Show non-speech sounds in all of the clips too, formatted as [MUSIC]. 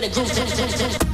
With a groove.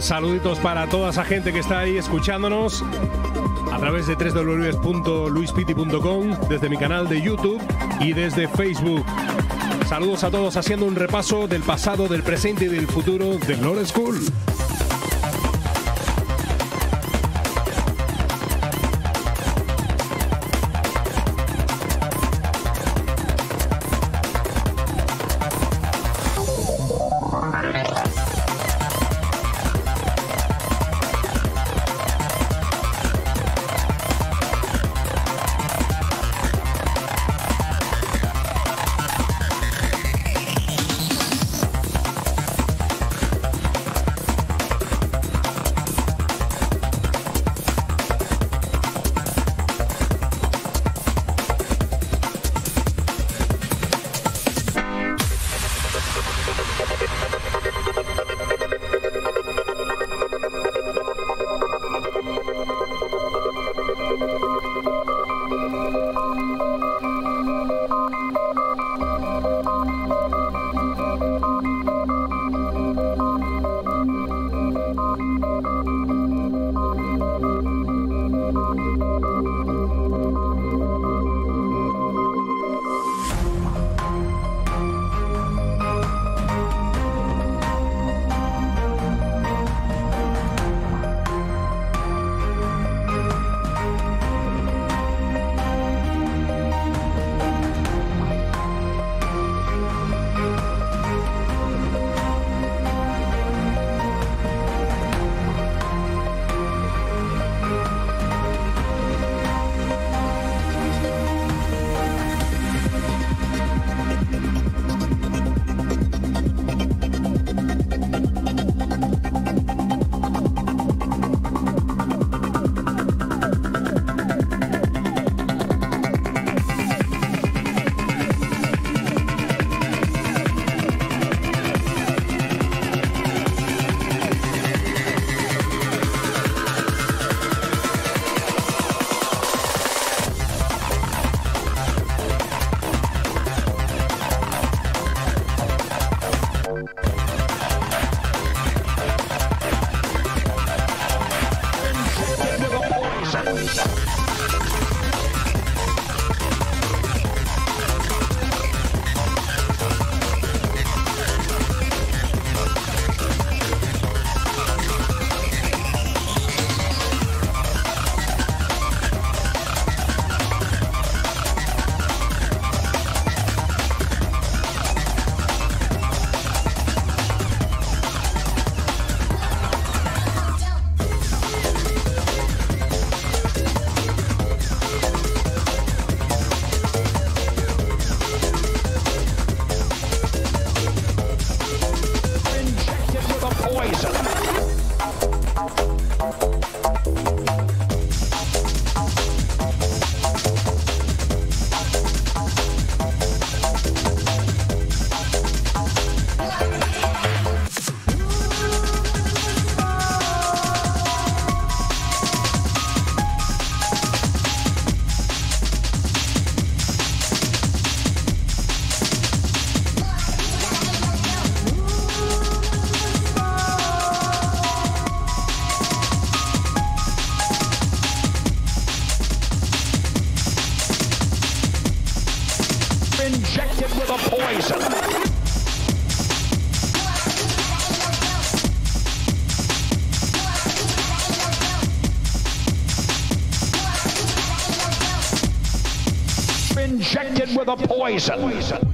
Saluditos para toda esa gente que está ahí escuchándonos a través de www.luispiti.com, desde mi canal de YouTube y desde Facebook. Saludos a todos haciendo un repaso del pasado, del presente y del futuro de Lord School. poison. poison.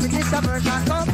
to this aversion. Come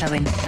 vamos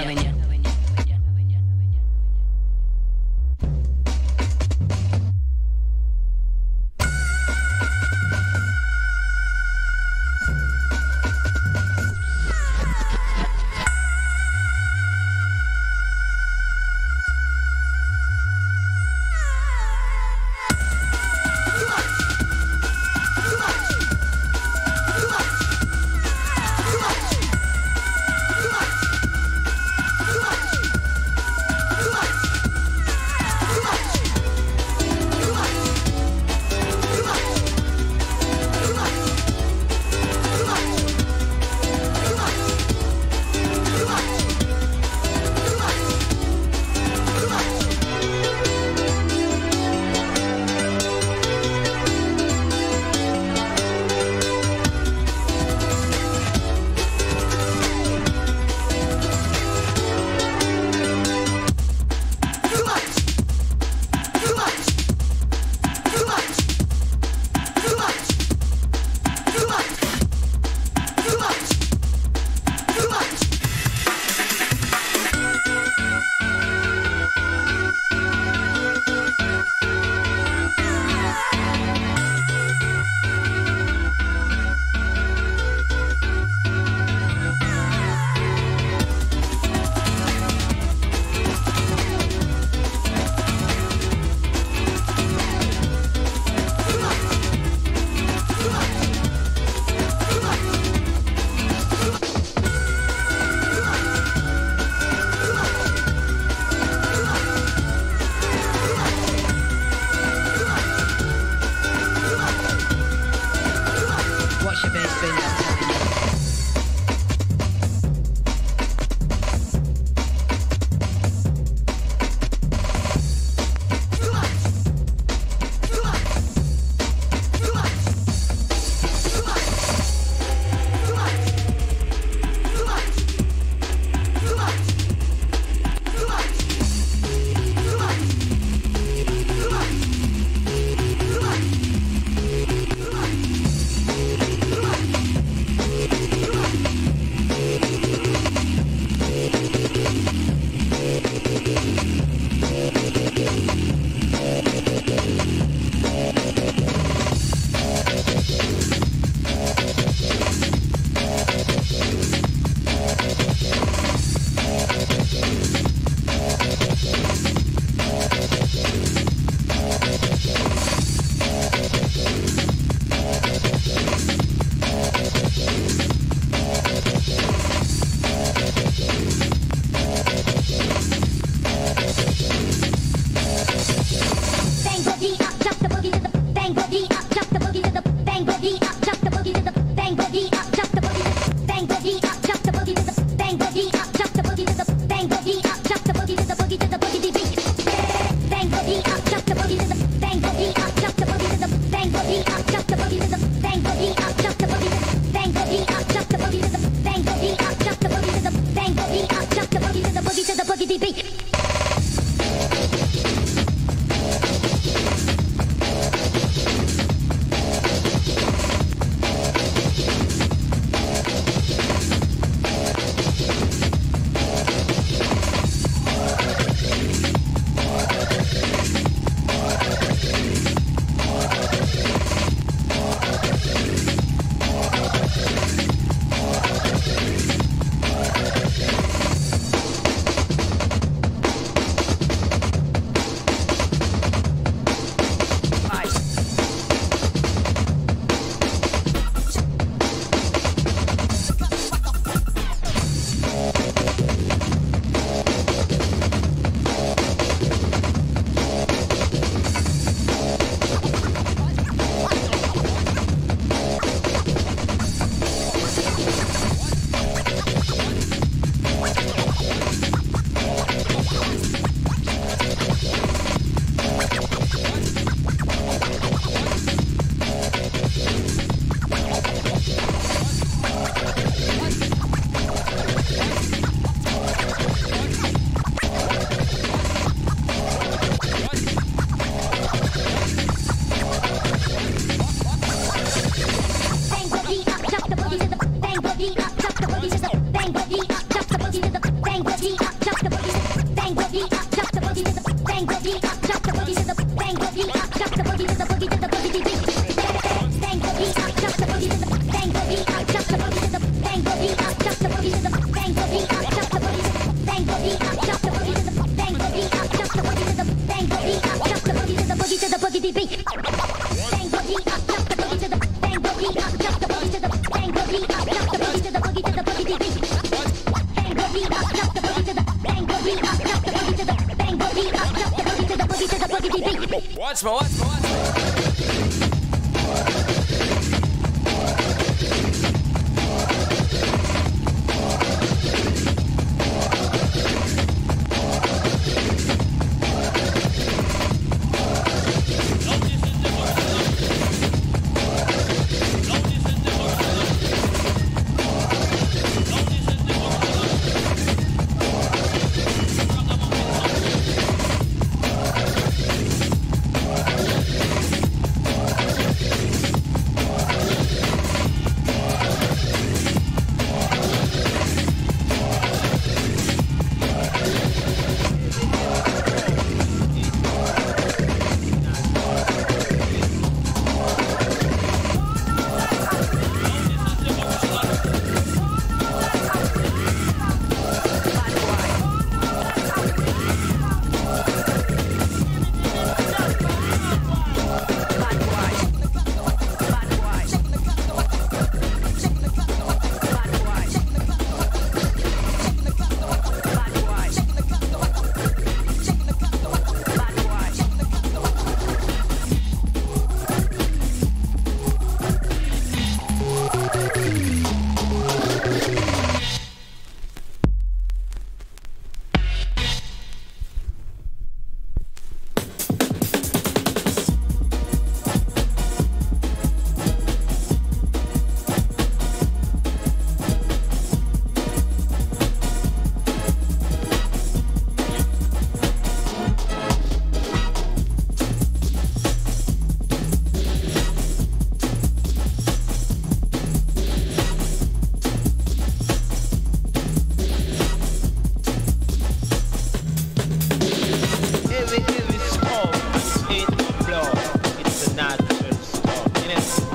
minutes.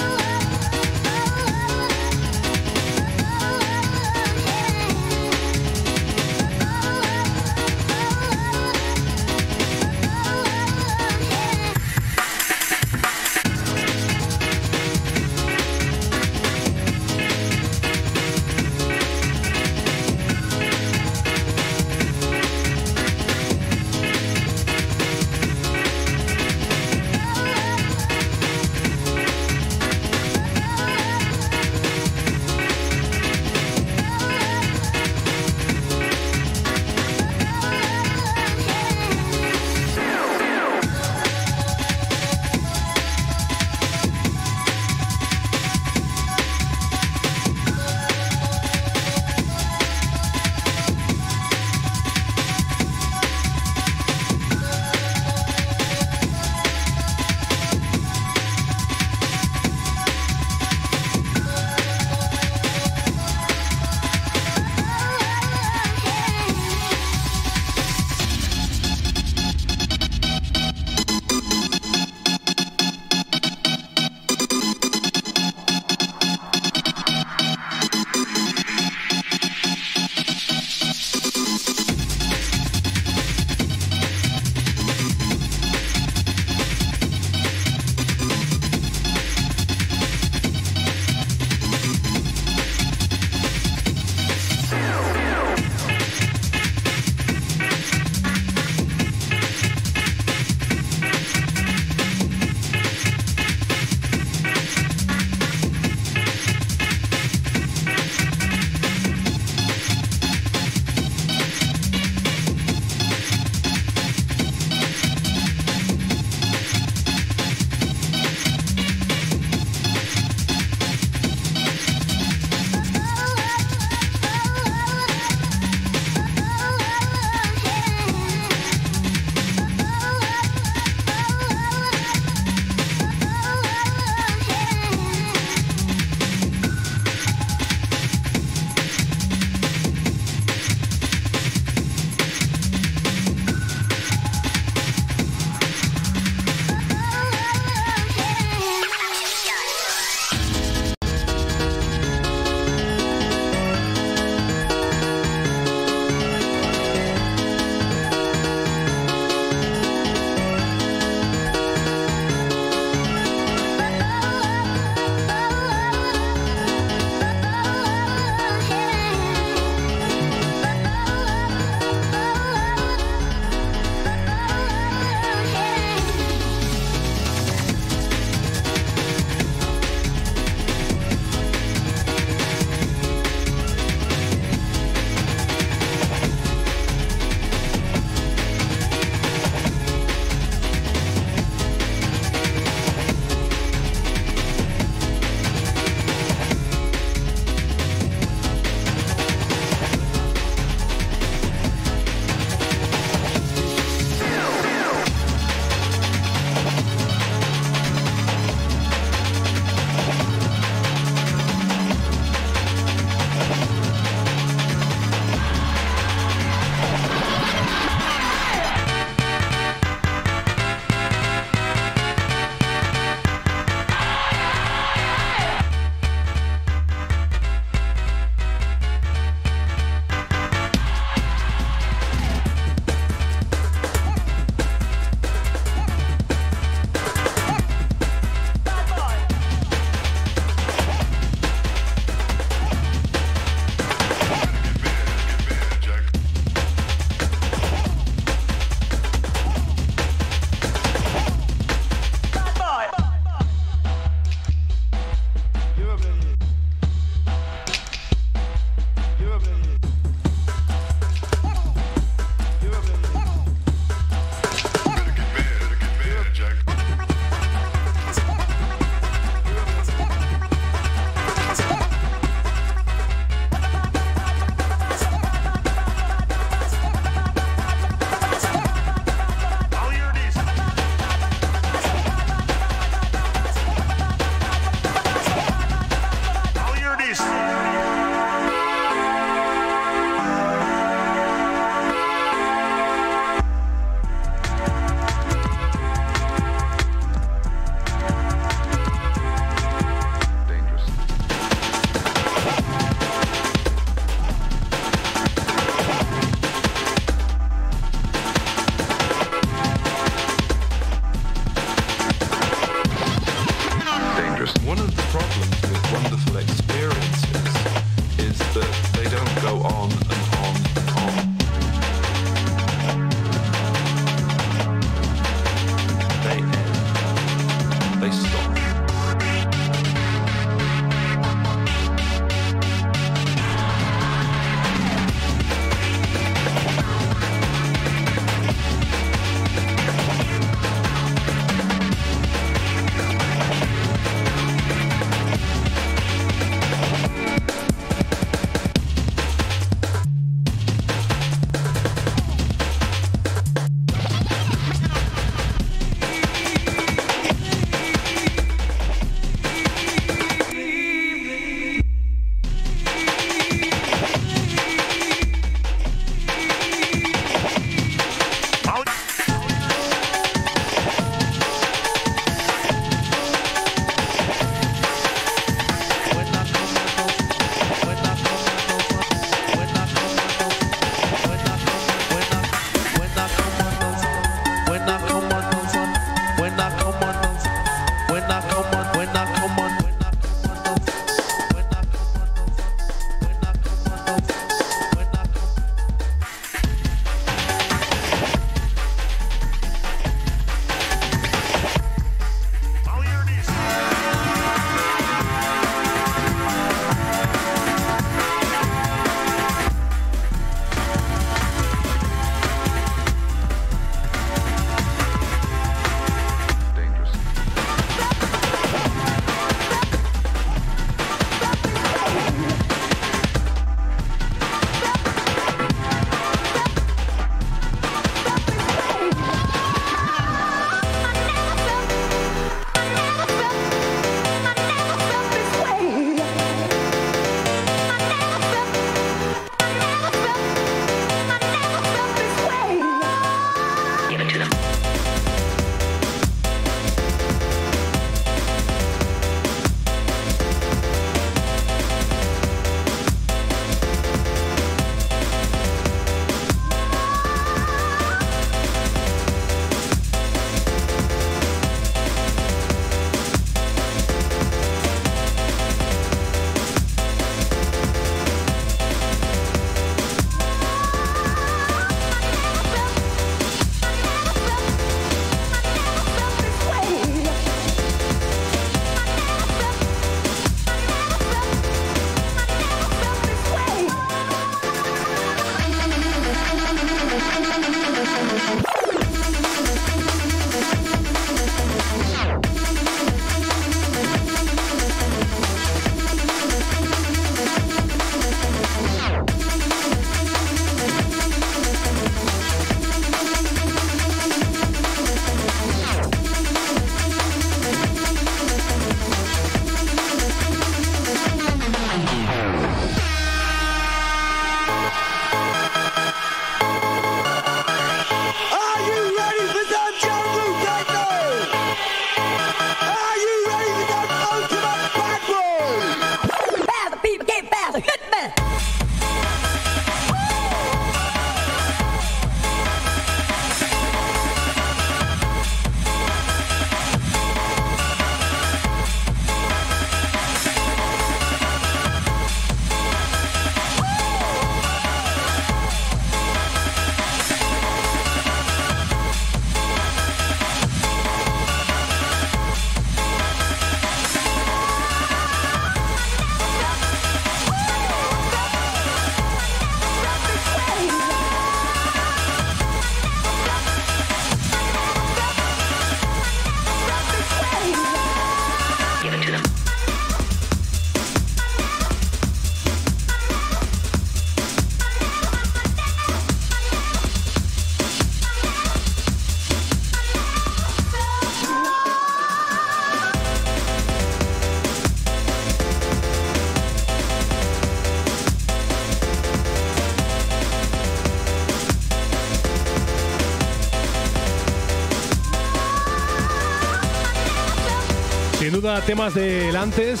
Temas del antes,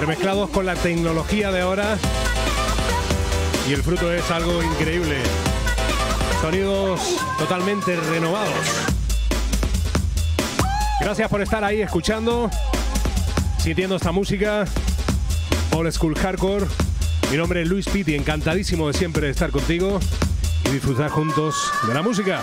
remezclados con la tecnología de ahora. Y el fruto es algo increíble. Sonidos totalmente renovados. Gracias por estar ahí escuchando, sintiendo esta música. Old School Hardcore. Mi nombre es Luis Pitti, encantadísimo de siempre estar contigo y disfrutar juntos de la música.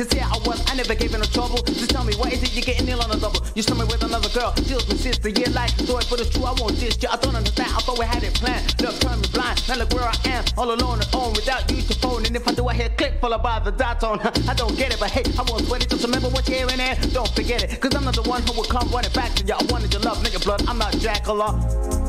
Me. Sincere I was, I never gave you no trouble. Just tell me, what is it you're getting ill on a double? You saw me with another girl, feels with sister. Yeah, like the story, but it's true, I won't diss you. I don't understand, I thought we had it planned. Look, turn me blind, now look where I am, all alone and on without you to phone. And if I do, I hear click followed by the dot on. [LAUGHS] I don't get it, but hey, I won't sweat it. Just remember what you're hearing there. Don't forget it, cause I'm not the one who will come running back to you. I wanted your love, not your blood. I'm not Dracula.